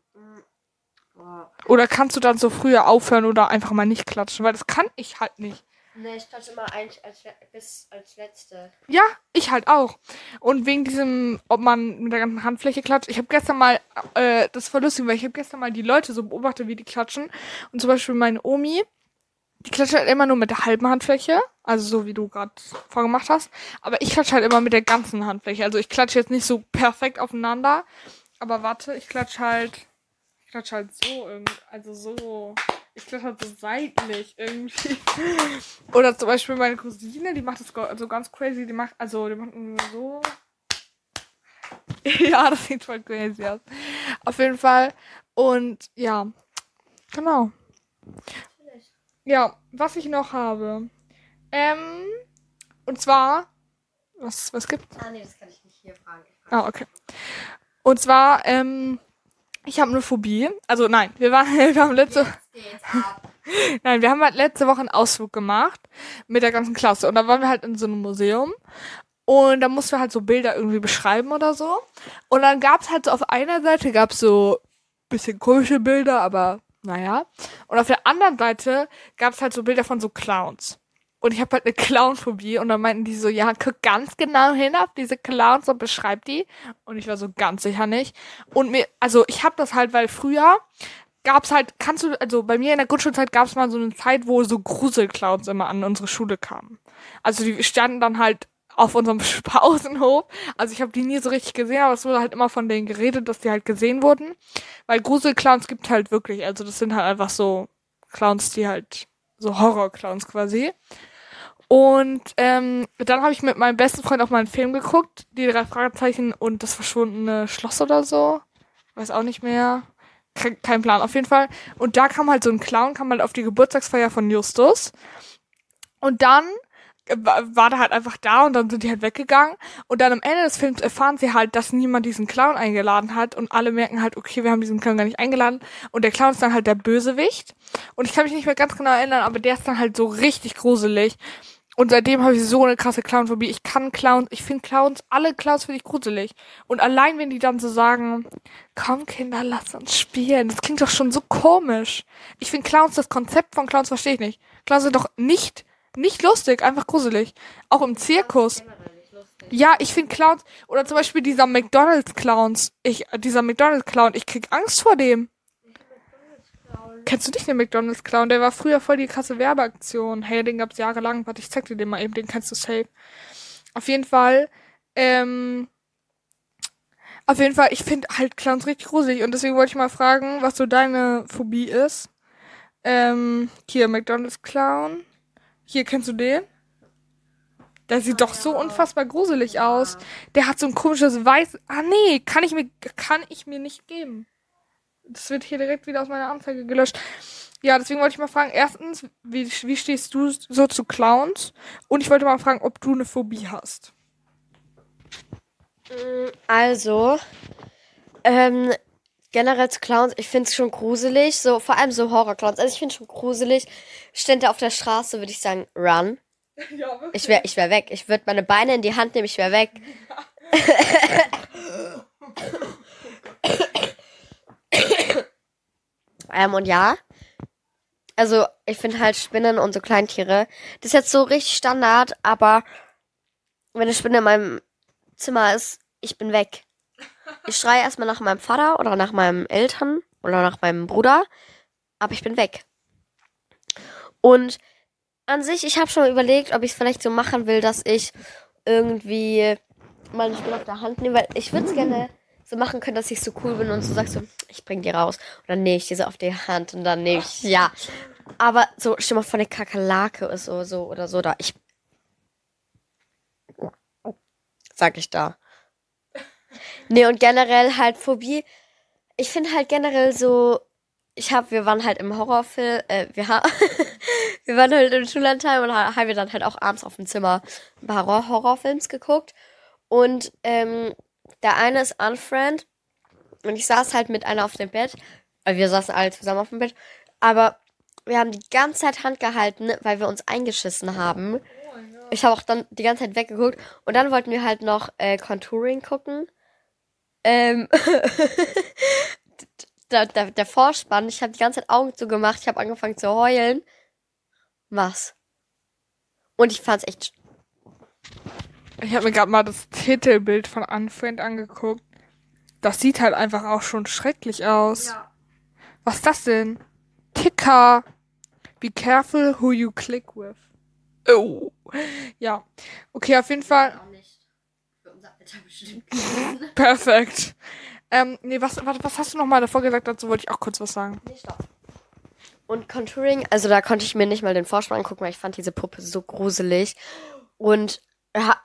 Oder kannst du dann so früher aufhören oder einfach mal nicht klatschen? Weil das kann ich halt nicht. Ne, ich klatsche immer ein, als, bis als letzte. Ja, ich halt auch. Und wegen diesem, ob man mit der ganzen Handfläche klatscht. Ich habe gestern mal, äh, das voll lustig, weil ich habe gestern mal die Leute so beobachtet, wie die klatschen. Und zum Beispiel meine Omi, die klatscht halt immer nur mit der halben Handfläche. Also so wie du gerade vorgemacht hast. Aber ich klatsche halt immer mit der ganzen Handfläche. Also ich klatsche jetzt nicht so perfekt aufeinander. Aber warte, ich klatsche halt, ich klatsche halt so irgendwie, also so. Ich klatsche halt so seitlich irgendwie. (laughs) Oder zum Beispiel meine Cousine, die macht das so ganz crazy. Die macht, also die macht nur so. (laughs) ja, das sieht voll crazy aus. Auf jeden Fall. Und ja, genau. Ja, was ich noch habe. Ähm, und zwar. Was, was gibt's? Ah, nee, das kann ich nicht hier fragen. Ah, okay. Und zwar, ähm, ich habe eine Phobie. Also nein, wir waren, (laughs) wir haben letzte, (laughs) nein, wir haben halt letzte Woche einen Ausflug gemacht mit der ganzen Klasse und da waren wir halt in so einem Museum und da mussten wir halt so Bilder irgendwie beschreiben oder so. Und dann gab's halt so auf einer Seite gab's so bisschen komische Bilder, aber naja. Und auf der anderen Seite gab's halt so Bilder von so Clowns. Und ich habe halt eine Clownphobie und dann meinten die so, ja, guck ganz genau hin auf diese Clowns und beschreib die. Und ich war so ganz sicher nicht. Und mir, also ich habe das halt, weil früher gab's halt, kannst du, also bei mir in der Grundschulzeit gab's mal so eine Zeit, wo so Gruselclowns immer an unsere Schule kamen. Also die standen dann halt auf unserem (laughs) Pausenhof. Also ich habe die nie so richtig gesehen, aber es wurde halt immer von denen geredet, dass die halt gesehen wurden. Weil Gruselclowns gibt halt wirklich, also das sind halt einfach so Clowns, die halt so Horrorclowns quasi. Und ähm, dann habe ich mit meinem besten Freund auch mal einen Film geguckt, die drei Fragezeichen und das verschwundene Schloss oder so. Weiß auch nicht mehr. Ke kein Plan, auf jeden Fall. Und da kam halt so ein Clown, kam halt auf die Geburtstagsfeier von Justus. Und dann war war da halt einfach da und dann sind die halt weggegangen. Und dann am Ende des Films erfahren sie halt, dass niemand diesen Clown eingeladen hat und alle merken halt, okay, wir haben diesen Clown gar nicht eingeladen. Und der Clown ist dann halt der Bösewicht. Und ich kann mich nicht mehr ganz genau erinnern, aber der ist dann halt so richtig gruselig. Und seitdem habe ich so eine krasse Clownphobie. Ich kann Clowns, ich finde Clowns, alle Clowns finde ich gruselig. Und allein wenn die dann so sagen, komm Kinder, lass uns spielen, das klingt doch schon so komisch. Ich finde Clowns, das Konzept von Clowns verstehe ich nicht. Clowns sind doch nicht, nicht lustig, einfach gruselig. Auch im Zirkus. Ja, ich finde Clowns, oder zum Beispiel dieser McDonalds Clowns, ich, dieser McDonalds Clown, ich krieg Angst vor dem. Kennst du nicht den McDonalds Clown? Der war früher voll die krasse Werbeaktion. Hey, den gab's jahrelang. Warte, ich zeig dir den mal eben. Den kennst du safe. Auf jeden Fall, ähm, auf jeden Fall, ich finde halt Clowns richtig gruselig. Und deswegen wollte ich mal fragen, was so deine Phobie ist. Ähm, hier, McDonalds Clown. Hier, kennst du den? Der sieht doch so unfassbar gruselig aus. Der hat so ein komisches weiß. Ah nee, kann ich mir kann ich mir nicht geben. Das wird hier direkt wieder aus meiner Anzeige gelöscht. Ja, deswegen wollte ich mal fragen, erstens, wie, wie stehst du so zu Clowns? Und ich wollte mal fragen, ob du eine Phobie hast. Also, ähm, generell zu Clowns, ich finde es schon gruselig, so vor allem so Horror-Clowns. Also ich finde schon gruselig. Stände auf der Straße, würde ich sagen, run. (laughs) Ja, wirklich. Ich wäre ich wär weg. Ich würde meine Beine in die Hand nehmen, ich wäre weg. (laughs) (laughs) ähm, und ja. Also, ich finde halt Spinnen und so Kleintiere. Das ist jetzt so richtig Standard, aber wenn eine Spinne in meinem Zimmer ist, ich bin weg. Ich schreie erstmal nach meinem Vater oder nach meinen Eltern oder nach meinem Bruder, aber ich bin weg. Und an sich, ich habe schon überlegt, ob ich es vielleicht so machen will, dass ich irgendwie meine Spinne auf der Hand nehme, weil ich würde es gerne so machen können, dass ich so cool bin und so sagst so, ich bring die raus. Und dann nehme ich diese auf die Hand und dann nehme ich, ja. Aber so, stell mal vor, eine Kakerlake ist so, so oder so da. Ich. Sag ich da. Nee, und generell halt Phobie. Ich finde halt generell so, ich hab, wir waren halt im Horrorfilm, äh, wir, (laughs) wir waren halt im Schullandheim und ha- haben wir dann halt auch abends auf dem Zimmer ein paar Horror Horrorfilms geguckt. Und ähm, der eine ist Unfriend und ich saß halt mit einer auf dem Bett. Äh, Wir saßen alle zusammen auf dem Bett. Aber wir haben die ganze Zeit Hand gehalten, weil wir uns eingeschissen haben. Ich habe auch dann die ganze Zeit weggeguckt. Und dann wollten wir halt noch äh, Contouring gucken. Ähm, (laughs) der, der, der Vorspann, ich habe die ganze Zeit Augen zugemacht. Ich habe angefangen zu heulen. Was? Und ich fand's echt. Ich habe mir gerade mal das Titelbild von Unfriend angeguckt. Das sieht halt einfach auch schon schrecklich aus. Was ist das denn? Ticker. Be careful who you click with. Oh. Ja. Okay, auf jeden Fall. (laughs) Perfekt. Ähm, nee, was, warte, was hast du noch mal davor gesagt? Dazu wollte ich auch kurz was sagen. Nee, stopp. Und Contouring, also da konnte ich mir nicht mal den Vorspann angucken, weil ich fand diese Puppe so gruselig. Und, ja,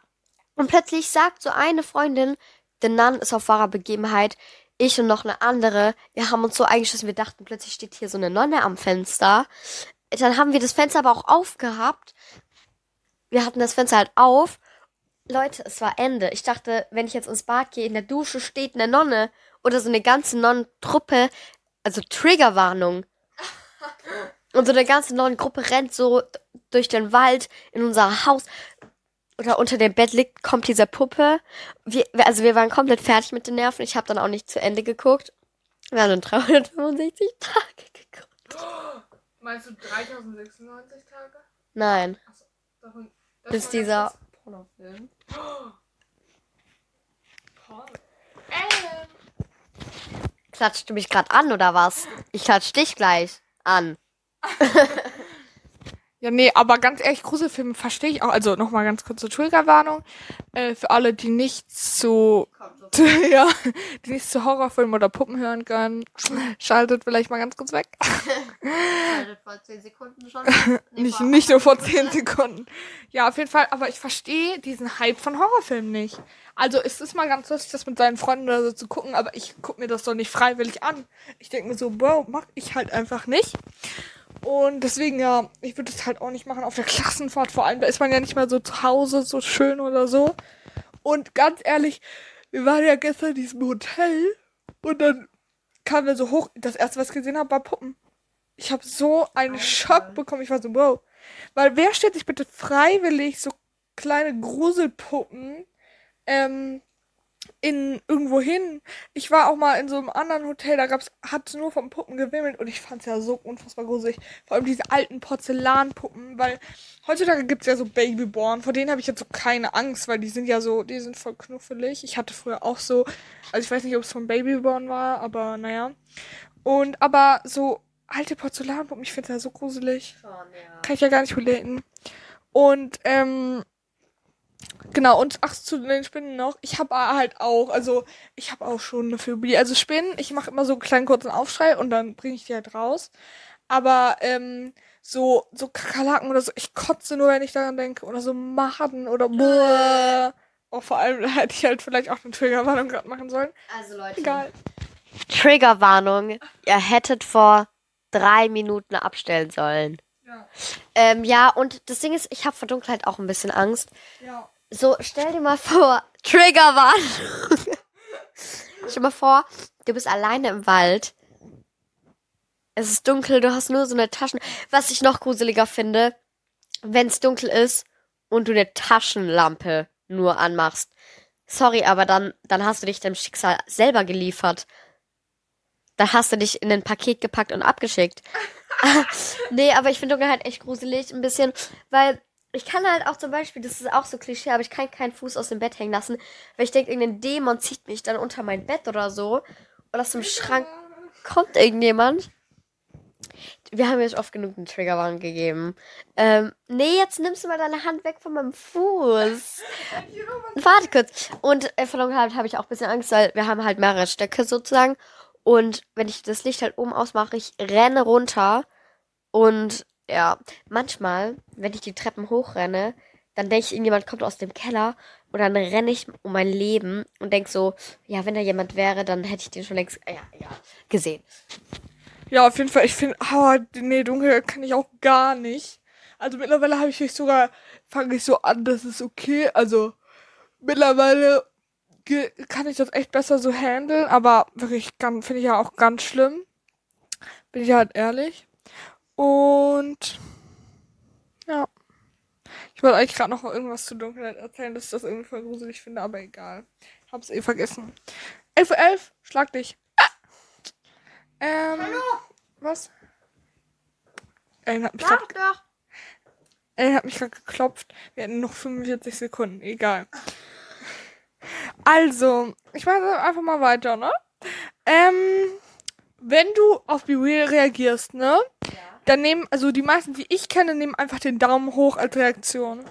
und plötzlich sagt so eine Freundin, der Nan ist auf wahrer Begebenheit, ich und noch eine andere, wir haben uns so eingeschissen, wir dachten, plötzlich steht hier so eine Nonne am Fenster. Dann haben wir das Fenster aber auch aufgehabt. Wir hatten das Fenster halt auf. Leute, es war Ende. Ich dachte, wenn ich jetzt ins Bad gehe, in der Dusche steht eine Nonne oder so eine ganze Nonnentruppe, also Triggerwarnung. Und so eine ganze neue Gruppe rennt so durch den Wald in unser Haus. Oder unter dem Bett liegt, kommt diese Puppe. Wir, also wir waren komplett fertig mit den Nerven. Ich habe dann auch nicht zu Ende geguckt. Wir haben dann 365 (laughs) Tage geguckt. Meinst du 3096 Tage? Nein, bis dieser Pornofilm. Ähm. Klatscht du mich gerade an oder was? Ich klatsch dich gleich an. (laughs) Ja, nee, aber ganz ehrlich, Gruselfilme verstehe ich auch. Also nochmal ganz kurze Triggerwarnung. Äh, für alle, die nicht zu, (laughs) ja, die nicht zu Horrorfilmen oder Puppen hören können, (laughs) schaltet vielleicht mal ganz kurz weg. (laughs) vor 10 Sekunden schon. nicht, nicht nur vor 10 Sekunden. Ja, auf jeden Fall, aber ich verstehe diesen Hype von Horrorfilmen nicht. Also es ist mal ganz lustig, das mit seinen Freunden oder so zu gucken, aber ich guck mir das doch nicht freiwillig an. Ich denke mir so, Bro, mach ich halt einfach nicht. Und deswegen, ja, ich würde es halt auch nicht machen auf der Klassenfahrt. Vor allem, da ist man ja nicht mal so zu Hause so schön oder so. Und ganz ehrlich, wir waren ja gestern in diesem Hotel und dann kamen wir so hoch. Das erste, was ich gesehen habe, war Puppen. Ich habe so einen Schock bekommen. Ich war so, wow. Weil wer stellt sich bitte freiwillig so kleine Gruselpuppen ähm, in irgendwo hin. Ich war auch mal in so einem anderen Hotel, da gab's, hat's nur von Puppen gewimmelt und ich fand's ja so unfassbar gruselig. Vor allem diese alten Porzellanpuppen, weil heutzutage gibt's ja so Babyborn, vor denen habe ich jetzt so keine Angst, weil die sind ja so, die sind voll knuffelig. Ich hatte früher auch so, also ich weiß nicht, ob es von Babyborn war, aber naja. Und aber so alte Porzellanpuppen, ich find's ja so gruselig. Schon, ja. Kann ich ja gar nicht relaten. Und, ähm, genau, und ach, zu den Spinnen noch. Ich habe halt auch, also, ich habe auch schon eine Phobie. Also Spinnen, ich mache immer so einen kleinen kurzen Aufschrei und dann bringe ich die halt raus. Aber, ähm, so, so Kakerlaken oder so, ich kotze nur, wenn ich daran denke. Oder so Maden oder boah. Oh, vor allem hätte ich halt vielleicht auch eine Triggerwarnung gerade machen sollen. Also Leute. Egal. Triggerwarnung. Ihr hättet vor drei Minuten abstellen sollen. Ja, Ähm, ja, und das Ding ist, ich habe vor Dunkelheit auch ein bisschen Angst. ja. So, stell dir mal vor, (laughs) Triggerwarnung. stell dir mal vor, du bist alleine im Wald. Es ist dunkel, du hast nur so eine Taschen. Was ich noch gruseliger finde, wenn es dunkel ist und du eine Taschenlampe nur anmachst. Sorry, aber dann, dann hast du dich dem Schicksal selber geliefert. Dann hast du dich in ein Paket gepackt und abgeschickt. (laughs) nee, aber ich finde Dunkelheit echt gruselig ein bisschen, weil ich kann halt auch zum Beispiel, das ist auch so Klischee, aber ich kann keinen Fuß aus dem Bett hängen lassen, weil ich denke, irgendein Dämon zieht mich dann unter mein Bett oder so. Oder aus dem Schrank kommt irgendjemand. Wir haben jetzt oft genug einen Triggerwarnung gegeben. Ähm, nee, jetzt nimmst du mal deine Hand weg von meinem Fuß. (laughs) Warte kurz. Und äh, von Dunkelheit habe ich auch ein bisschen Angst, weil wir haben halt mehrere Stöcke sozusagen. Und wenn ich das Licht halt oben ausmache, ich renne runter. Und ja, manchmal, wenn ich die Treppen hochrenne, dann denke ich, irgendjemand kommt aus dem Keller und dann renne ich um mein Leben und denke so, ja, wenn da jemand wäre, dann hätte ich den schon längst, ja, ja, gesehen. Ja, auf jeden Fall. Ich finde, oh, nee, dunkel kann ich auch gar nicht. Also mittlerweile habe ich mich sogar, fange ich so an, das ist okay. Also mittlerweile kann ich das echt besser so handeln, aber wirklich finde ich ja auch ganz schlimm. Bin ich halt ehrlich. Und ja. Ich wollte eigentlich gerade noch irgendwas zu Dunkelheit erzählen, dass ich das irgendwie voll gruselig finde, aber egal. Hab's eh vergessen. 11.11 Uhr, 11, schlag dich. Ah! Ähm, was? Ellen hat mich grad, doch. Ellen hat mich gerade geklopft. Wir hatten noch 45 Sekunden. Egal. Also, ich mache einfach mal weiter, ne? Ähm, wenn du auf Be Real reagierst, ne? Dann nehmen, also die meisten, die ich kenne, nehmen einfach den Daumen hoch als Reaktion.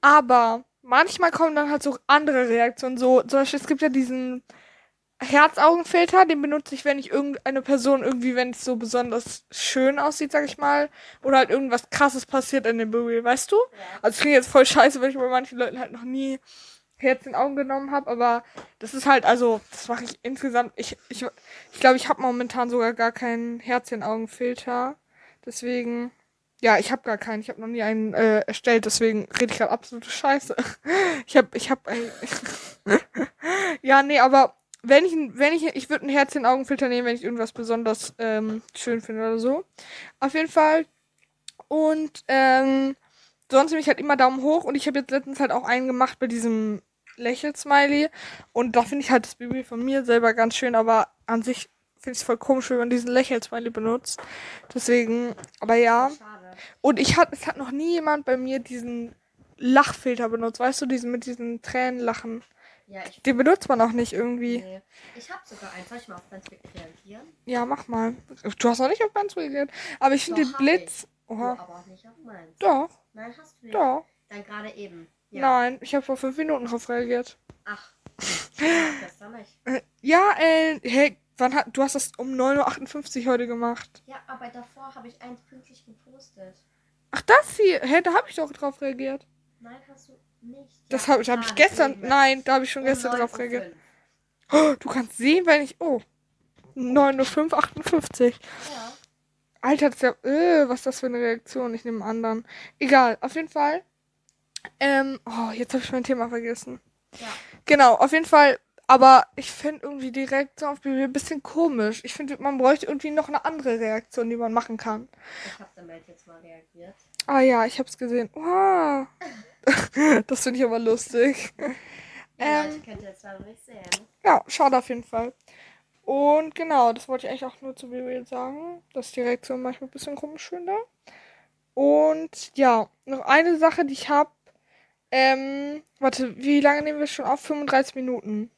Aber manchmal kommen dann halt so andere Reaktionen. So, zum Beispiel, es gibt ja diesen Herzaugenfilter, den benutze ich, wenn ich irgendeine Person irgendwie, wenn es so besonders schön aussieht, sag ich mal, oder halt irgendwas krasses passiert in dem Real, weißt du? Also es klingt jetzt voll scheiße, wenn ich bei manchen Leuten halt noch nie Herz in Augen genommen habe, aber das ist halt, also, das mache ich insgesamt. Ich ich ich, glaube, ich habe momentan sogar gar keinen Herz in Augenfilter. Deswegen, ja, ich habe gar keinen. Ich habe noch nie einen äh, erstellt, deswegen rede ich gerade absolute Scheiße. (laughs) Ich habe, ich habe, (laughs) ja, nee, aber wenn ich, wenn ich, ich würde ein Herz in Augenfilter nehmen, wenn ich irgendwas besonders ähm, schön finde oder so. Auf jeden Fall. Und ähm, sonst nehme ich halt immer Daumen hoch und ich habe jetzt letztens halt auch einen gemacht bei diesem Lächel-Smiley und da finde ich halt das Baby von mir selber ganz schön, aber an sich finde ich es voll komisch, wenn man diesen Lächel-Smiley benutzt. Deswegen, aber ja. Und ich hat, es hat noch nie jemand bei mir diesen Lachfilter benutzt, weißt du, diesen mit diesen Tränenlachen. Ja, ich, Den benutzt man auch nicht irgendwie. nee. ich habe sogar einen. Soll ich mal auf Tweet reagieren? Ja, mach mal. Du hast noch nicht auf meins reagiert. Aber ich finde den hab Blitz. Du, Oha. aber auch nicht auf meins. Doch, Nein, hast du nicht. doch. Dann gerade eben. Ja. Nein, ich habe vor fünf Minuten drauf reagiert. Ach. Gestern nicht. Äh, (laughs) Ja, äh, hey, wann hat, du hast das um 9.58 Uhr heute gemacht. Ja, aber davor habe ich eins pünktlich gepostet. Ach, das hier. Hä, da habe ich doch drauf reagiert. Nein, hast du nicht. Das Ja, habe hab ich gestern. Nein, da habe ich schon Um gestern 9.05 drauf reagiert. Oh, du kannst sehen, wenn ich. Oh. 9.05 Uhr, 58. Ja. Alter, das ist ja, äh, was ist das für eine Reaktion? Ich nehme einen anderen. Egal, auf jeden Fall. Ähm, oh, jetzt habe ich mein Thema vergessen. Ja. Genau, auf jeden Fall. Aber ich finde irgendwie die Reaktion auf Bibi ein bisschen komisch. Ich finde, man bräuchte irgendwie noch eine andere Reaktion, die man machen kann. Ich habe damit jetzt mal reagiert. Ah ja, ich hab's gesehen. Wow. (laughs) das finde ich aber lustig. Ja, Ähm. Ihr jetzt leider nicht sehen. Ja, schade auf jeden Fall. Und genau, das wollte ich eigentlich auch nur zu Bibi jetzt sagen, dass ich die Reaktion manchmal ein bisschen komisch finde. Und ja, noch eine Sache, die ich habe. Ähm, warte, wie lange nehmen wir schon auf? 35 Minuten.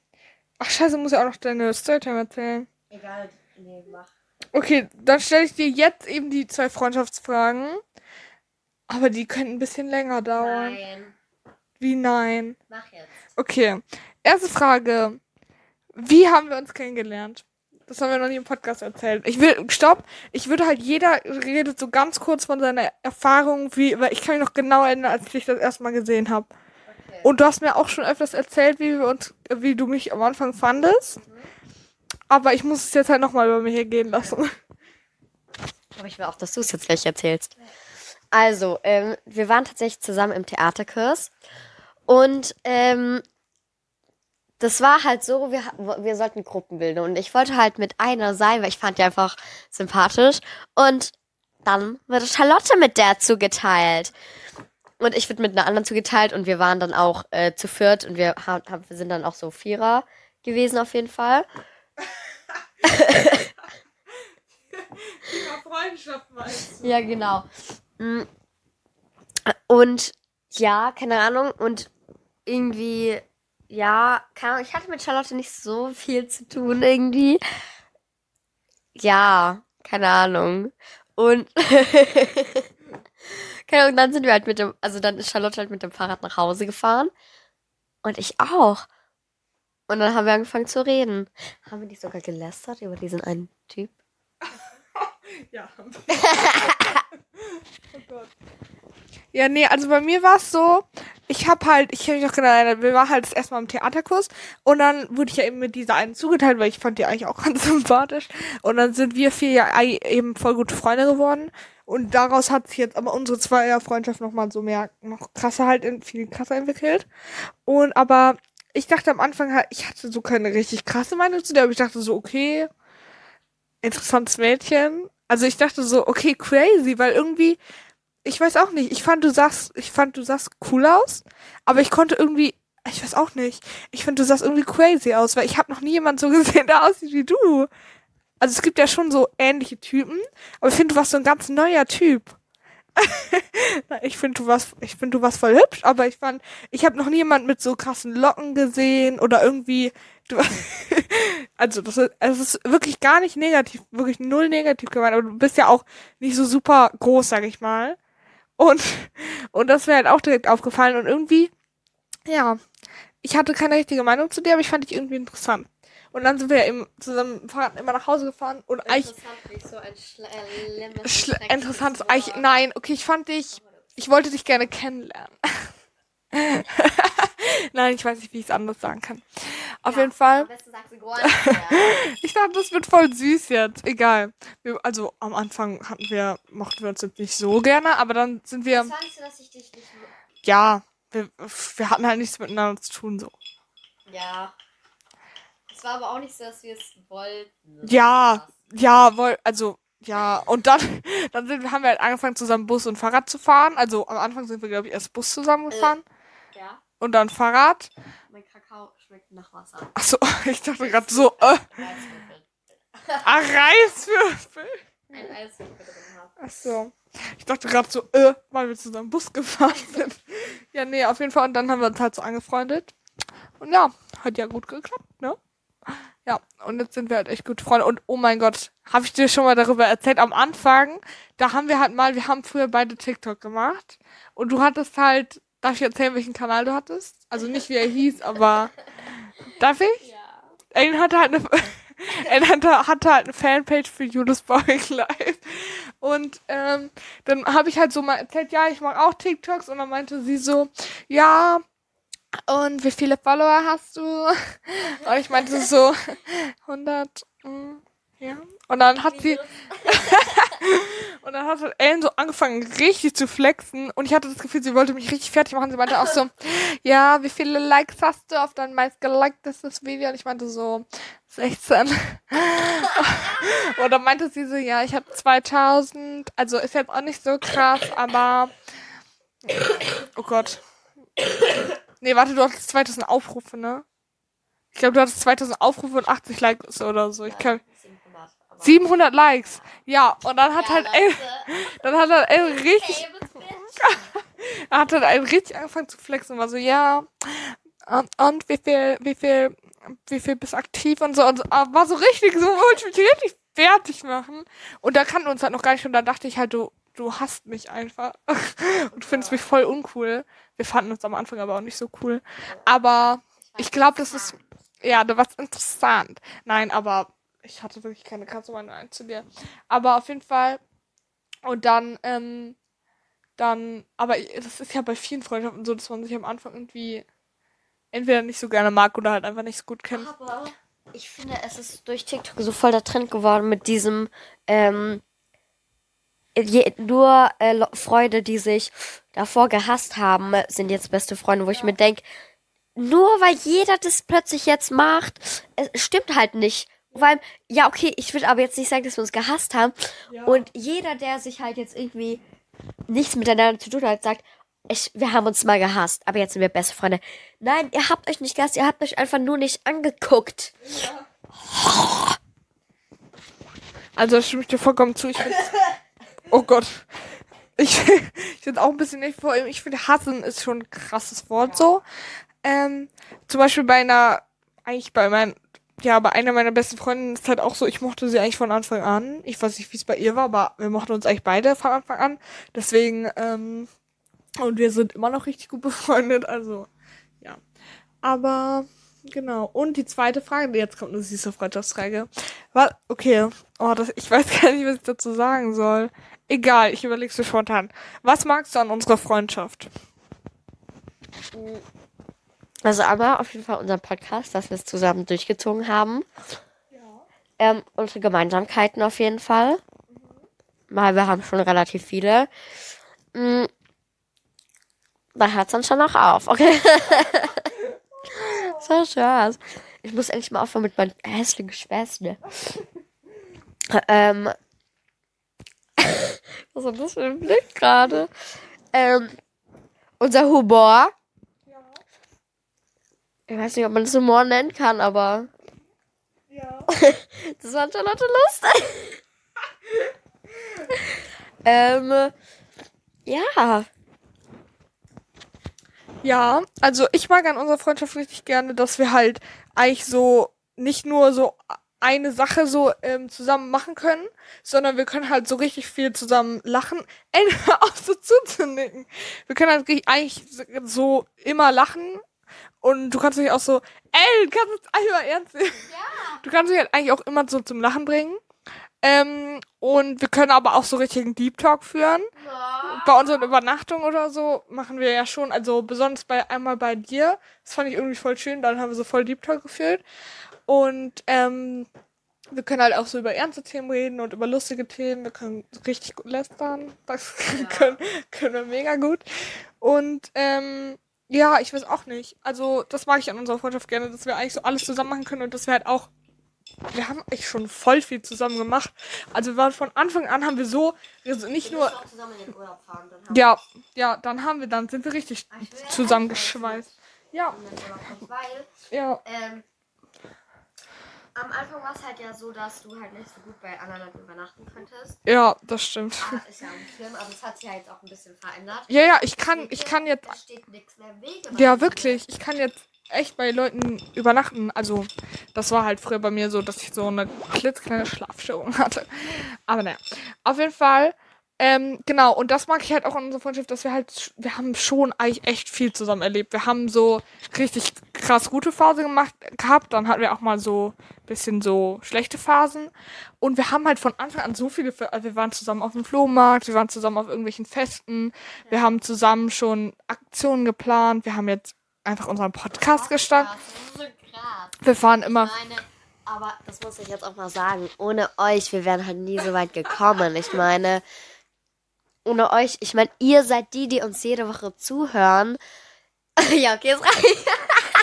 Ach scheiße, muss ja auch noch deine Storytime erzählen. Egal, nee, mach. Okay, dann stelle ich dir jetzt eben die zwei Freundschaftsfragen. Aber die könnten ein bisschen länger dauern. Nein, Wie nein? mach jetzt. Okay. Erste Frage. Wie haben wir uns kennengelernt? Das haben wir noch nie im Podcast erzählt. Ich will, stopp. Ich würde halt, jeder redet so ganz kurz von seiner Erfahrung, wie, weil ich kann mich noch genau erinnern, als ich dich das erste Mal gesehen habe. Und du hast mir auch schon öfters erzählt, wie wir uns, wie du mich am Anfang fandest. Aber ich muss es jetzt halt nochmal über mich hergehen lassen. Aber ich will auch, dass du es jetzt gleich erzählst. Also, ähm, wir waren tatsächlich zusammen im Theaterkurs. Und ähm, das war halt so, wir, wir sollten Gruppen bilden. Und ich wollte halt mit einer sein, weil ich fand die einfach sympathisch. Und dann wurde Charlotte mit der zugeteilt. Und ich wurde mit einer anderen zugeteilt und wir waren dann auch äh, zu viert und wir, haben, haben, sind dann auch so Vierer gewesen auf jeden Fall. Freundschaft meinst Ja, genau. Mm. Und ja, keine Ahnung. Und irgendwie, ja, keine Ahnung, ich hatte mit Charlotte nicht so viel zu tun irgendwie. Ja, keine Ahnung. Und (laughs) keine Ahnung, dann sind wir halt mit dem, also dann ist Charlotte halt mit dem Fahrrad nach Hause gefahren. Und ich auch. Und dann haben wir angefangen zu reden. Haben wir nicht sogar gelästert über diesen einen Typ? (laughs) Ja. (laughs) oh Gott. Ja, nee, also bei mir war es so, ich hab halt, ich habe mich noch genau erinnert, wir waren halt das erste Mal im Theaterkurs und dann wurde ich ja eben mit dieser einen zugeteilt, weil ich fand die eigentlich auch (laughs) ganz sympathisch. Und dann sind wir vier ja eben voll gute Freunde geworden. Und daraus hat sich jetzt aber unsere Zweierfreundschaft nochmal so mehr, noch krasser halt, viel krasser entwickelt. Und aber ich dachte am Anfang halt, ich hatte so keine richtig krasse Meinung zu der, aber ich dachte so, okay, interessantes Mädchen. Also ich dachte so, okay, crazy, weil irgendwie, ich weiß auch nicht, ich fand du sahst, ich fand du sahst cool aus, aber ich konnte irgendwie, ich weiß auch nicht, ich finde du sahst irgendwie crazy aus, weil ich habe noch nie jemanden so (laughs) gesehen, der aussieht wie du. Also es gibt ja schon so ähnliche Typen, aber ich finde du warst so ein ganz neuer Typ. (laughs) ich finde du warst, ich finde du warst voll hübsch, aber ich fand, ich habe noch nie jemanden mit so krassen Locken gesehen oder irgendwie, du, (laughs) also das ist, es ist wirklich gar nicht negativ, wirklich null negativ gemeint, aber du bist ja auch nicht so super groß, sag ich mal. Und, und das wäre halt auch direkt aufgefallen und irgendwie, ja, ich hatte keine richtige Meinung zu dir, aber ich fand dich irgendwie interessant. Und dann sind wir eben zusammen Fahrrad immer nach Hause gefahren und eigentlich, Interessant, ich so ein schlimmes schl interessantes, eigentlich, nein, okay, ich fand dich, ich wollte dich gerne kennenlernen. (laughs) (laughs) nein, ich weiß nicht, wie ich es anders sagen kann. Auf jeden Fall. Am besten sagst du. (laughs) Ich dachte, das wird voll süß jetzt. Egal. Wir, also am Anfang hatten wir, mochten wir uns nicht so gerne, aber dann sind wir, war nicht so, dass ich dich nicht. ja, wir, wir hatten halt nichts miteinander zu tun so. Ja. Es war aber auch nicht so, dass wir es wollten. Ja, ja, woll, also ja, und dann, (laughs) dann sind, haben wir halt angefangen zusammen Bus und Fahrrad zu fahren. Also am Anfang sind wir glaube ich erst Bus zusammen gefahren Ja. Und dann Fahrrad. Mein Kakao schmeckt nach Wasser. Ach so, (laughs) ich dachte gerade so, äh, Reiswürfel. ah, Reiswürfel. (laughs) Ein Eiswürfel drin habe. Ach so. Ich dachte gerade so, äh, weil wir zusammen Bus gefahren (laughs) sind. ja, nee, auf jeden Fall. Und dann haben wir uns halt so angefreundet. Und ja, hat ja gut geklappt, ne? Ja, und jetzt sind wir halt echt gute Freunde. Und oh mein Gott, habe ich dir schon mal darüber erzählt? Am Anfang, da haben wir halt mal, wir haben früher beide TikTok gemacht. Und du hattest halt, darf ich erzählen, welchen Kanal du hattest? Also nicht wie er hieß, aber darf ich? Ja. Er hatte halt eine, (laughs) er hatte, hatte halt eine Fanpage für Judas Boring (laughs) Live. Und ähm, dann habe ich halt so mal erzählt, ja, ich mache auch TikToks. Und dann meinte sie so, ja, und wie viele Follower hast du? (laughs) Und ich meinte so, 100, mm, Ja. Und dann hat sie, und dann hat Ellen so angefangen, richtig zu flexen. Und ich hatte das Gefühl, sie wollte mich richtig fertig machen. Sie meinte auch so, (laughs) ja, wie viele Likes hast du auf dein meist geliktes Video? Und ich meinte so, 16. (laughs) und dann meinte sie so, ja, ich habe 2000. Also ist jetzt auch nicht so krass, aber, oh Gott. Nee, warte, du hattest 2000 Aufrufe, ne? Ich glaube, du hattest 2000 Aufrufe und 80 Likes oder so. Ich kann, 700 Likes. Ja, und dann hat halt El, dann hat halt El richtig, er (laughs) hat halt El richtig angefangen zu flexen und war so, ja, und, und wie viel, wie viel, wie viel bist aktiv und so und so, aber war so richtig, so wollte ich mich richtig fertig machen. Und da kannten wir uns halt noch gar nicht und dann dachte ich halt, du, du hasst mich einfach (laughs) und du findest mich voll uncool. Wir fanden uns am Anfang aber auch nicht so cool. Aber ich glaube, das ist, ja, du warst interessant. Nein, aber ich hatte wirklich keine krasse Meinung zu dir. Aber auf jeden Fall. Und dann, ähm, dann, aber das ist ja bei vielen Freundschaften so, dass man sich am Anfang irgendwie entweder nicht so gerne mag oder halt einfach nicht so gut kennt. Aber ich finde, es ist durch TikTok so voll der Trend geworden mit diesem, ähm, je, nur äh, Freunde, die sich davor gehasst haben, sind jetzt beste Freunde, wo ja. ich mir denke, nur weil jeder das plötzlich jetzt macht, es stimmt halt nicht. Allem, ja, okay, ich würde aber jetzt nicht sagen, dass wir uns gehasst haben. Ja. Und jeder, der sich halt jetzt irgendwie nichts miteinander zu tun hat, sagt, ich, wir haben uns mal gehasst, aber jetzt sind wir beste Freunde. Nein, ihr habt euch nicht gehasst, ihr habt euch einfach nur nicht angeguckt. Ja. Also, das stimme ich dir vollkommen zu. Ich (laughs) oh Gott. Ich, (laughs) ich finde auch ein bisschen nicht vor Ich finde, hassen ist schon ein krasses Wort so. Ähm, zum Beispiel bei einer, eigentlich bei meinen ja, aber einer meiner besten Freundinnen ist halt auch so, ich mochte sie eigentlich von Anfang an. Ich weiß nicht, wie es bei ihr war, aber wir mochten uns eigentlich beide von Anfang an. Deswegen, ähm, und wir sind immer noch richtig gut (laughs) befreundet, also, ja. Aber, genau. Und die zweite Frage, jetzt kommt eine süße Freundschaftsfrage. Was, okay, oh, das, ich weiß (laughs) gar nicht, was ich dazu sagen soll. Egal, ich überleg's mir spontan. Was magst du an unserer Freundschaft? Also aber auf jeden Fall unser Podcast, dass wir es zusammen durchgezogen haben. Ja. Ähm, unsere Gemeinsamkeiten auf jeden Fall. Mhm. Weil wir haben schon relativ viele. Mhm. Da hört es dann schon noch auf, okay? (laughs) so Spaß. Ich muss endlich mal aufhören mit meinen hässlichen Späßchen. (laughs) ähm. (laughs) Was ist das für ein Blick gerade? Ähm, unser Humor ich weiß nicht, ob man das Humor nennen kann, aber. Ja. (laughs) das war Charlotte lustig. (laughs) ähm. Ja. Ja, also ich mag an unserer Freundschaft richtig gerne, dass wir halt eigentlich so nicht nur so eine Sache so ähm, zusammen machen können, sondern wir können halt so richtig viel zusammen lachen. (laughs) Ey, auch so zuzunicken. Wir können halt eigentlich so immer lachen und du kannst dich auch so, ey, du kannst es einmal ernst nehmen. Ja. Du kannst dich halt eigentlich auch immer so zum Lachen bringen. Ähm, und wir können aber auch so richtigen Deep Talk führen. Ja. Bei unseren Übernachtungen oder so machen wir ja schon, also besonders bei einmal bei dir. Das fand ich irgendwie voll schön, dann haben wir so voll Deep Talk geführt. Und ähm, wir können halt auch so über ernste Themen reden und über lustige Themen. Wir können richtig gut lästern. Das (laughs) ja. können, können wir mega gut. Und ähm, ja, ich weiß auch nicht. Also, das mag ich an unserer Freundschaft gerne, dass wir eigentlich so alles zusammen machen können und dass wir halt auch. Wir haben echt schon voll viel zusammen gemacht. Also wir waren von Anfang an haben wir so also nicht nur ja ja dann haben wir dann sind wir richtig zusammengeschweißt. Ja. Weil ja. Ähm, am Anfang war es halt ja so, dass du halt nicht so gut bei anderen Leuten übernachten könntest. Ja, das stimmt. Ah, ist ja auch schlimm, aber es hat sich ja jetzt auch ein bisschen verändert. Ja, ja, ich kann, ich kann jetzt. Steht nichts mehr im Wege. Ja, wirklich. Ich kann jetzt echt bei Leuten übernachten. Also, das war halt früher bei mir so, dass ich so eine klitzkleine Schlafstörung hatte. Aber naja. Auf jeden Fall ähm, genau, und das mag ich halt auch an unserer Freundschaft, dass wir halt, wir haben schon eigentlich echt viel zusammen erlebt. Wir haben so richtig krass gute Phase gemacht, gehabt, dann hatten wir auch mal so bisschen so schlechte Phasen. Und wir haben halt von Anfang an so viele, also wir waren zusammen auf dem Flohmarkt, wir waren zusammen auf irgendwelchen Festen, wir haben zusammen schon Aktionen geplant, wir haben jetzt einfach unseren Podcast gestartet. Wir fahren immer. Aber das muss ich jetzt auch mal sagen. Ohne euch, wir wären halt nie so weit gekommen. Ich meine, ohne euch, ich meine, ihr seid die, die uns jede Woche zuhören. (laughs) ja, okay, es reicht.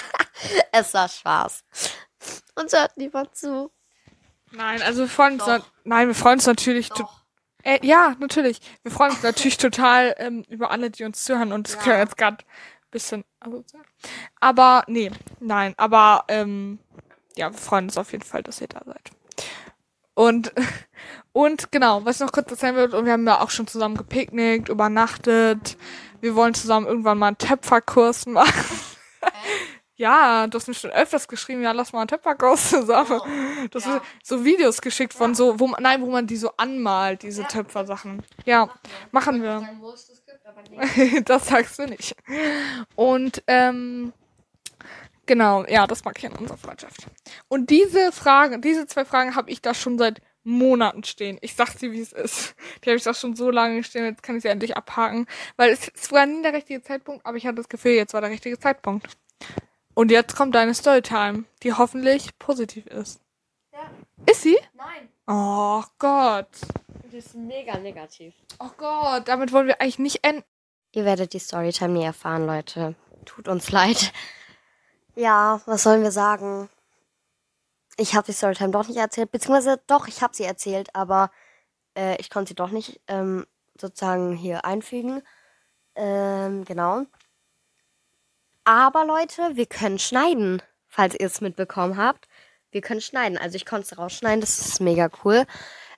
(laughs) es war Spaß. Uns hört niemand zu. Nein, also wir freuen uns, nein, wir freuen uns natürlich, äh, ja, natürlich. Wir freuen uns natürlich total ähm, über alle, die uns zuhören und das Ja. klingt jetzt gerade ein bisschen asozial. Aber nee, nein, aber ähm, ja, wir freuen uns auf jeden Fall, dass ihr da seid. Und (laughs) und genau, was ich noch kurz erzählen würde, und wir haben ja auch schon zusammen gepicknickt, übernachtet. Wir wollen zusammen irgendwann mal einen Töpferkurs machen. (laughs) Ja, du hast mir schon öfters geschrieben, ja, lass mal einen Töpferkurs zusammen. (laughs) Das Ja. so Videos geschickt von so, wo man, nein, wo man die so anmalt, diese Töpfersachen. Ja, machen wir. das sagst du nicht. Und ähm, genau, ja, das mag ich an unserer Freundschaft. Und diese Fragen, diese zwei Fragen habe ich da schon seit Monaten stehen. Ich sag's dir, wie es ist. Die habe ich da schon so lange stehen, jetzt kann ich sie endlich abhaken. Weil es, es war nie der richtige Zeitpunkt, aber ich hatte das Gefühl, jetzt war der richtige Zeitpunkt. Und jetzt kommt deine Storytime, die hoffentlich positiv ist. Ja. Ist sie? Nein. Oh Gott. Die ist mega negativ. Oh Gott, damit wollen wir eigentlich nicht enden. Ihr werdet die Storytime nie erfahren, Leute. Tut uns leid. Ja, was sollen wir sagen? Ich habe die Storytime doch nicht erzählt, beziehungsweise doch, ich habe sie erzählt, aber äh, ich konnte sie doch nicht ähm, sozusagen hier einfügen. Ähm, genau. Aber Leute, wir können schneiden, falls ihr es mitbekommen habt. Wir können schneiden. Also ich konnte es rausschneiden, das ist mega cool.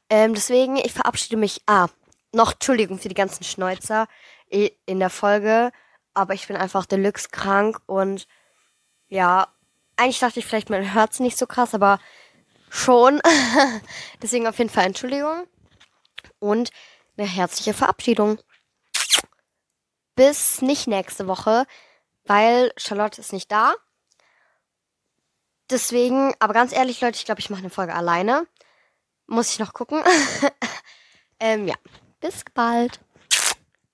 Ähm, deswegen, ich verabschiede mich. Ah, noch Entschuldigung für die ganzen Schnäuzer i- in der Folge. Aber ich bin einfach deluxe krank und ja, eigentlich dachte ich vielleicht, man hört es nicht so krass, aber schon. (laughs) Deswegen auf jeden Fall Entschuldigung und eine herzliche Verabschiedung. Bis nicht nächste Woche, weil Charlotte ist nicht da. Deswegen, aber ganz ehrlich, Leute, ich glaube, ich mache eine Folge alleine. Muss ich noch gucken. (laughs) ähm, ja, bis bald.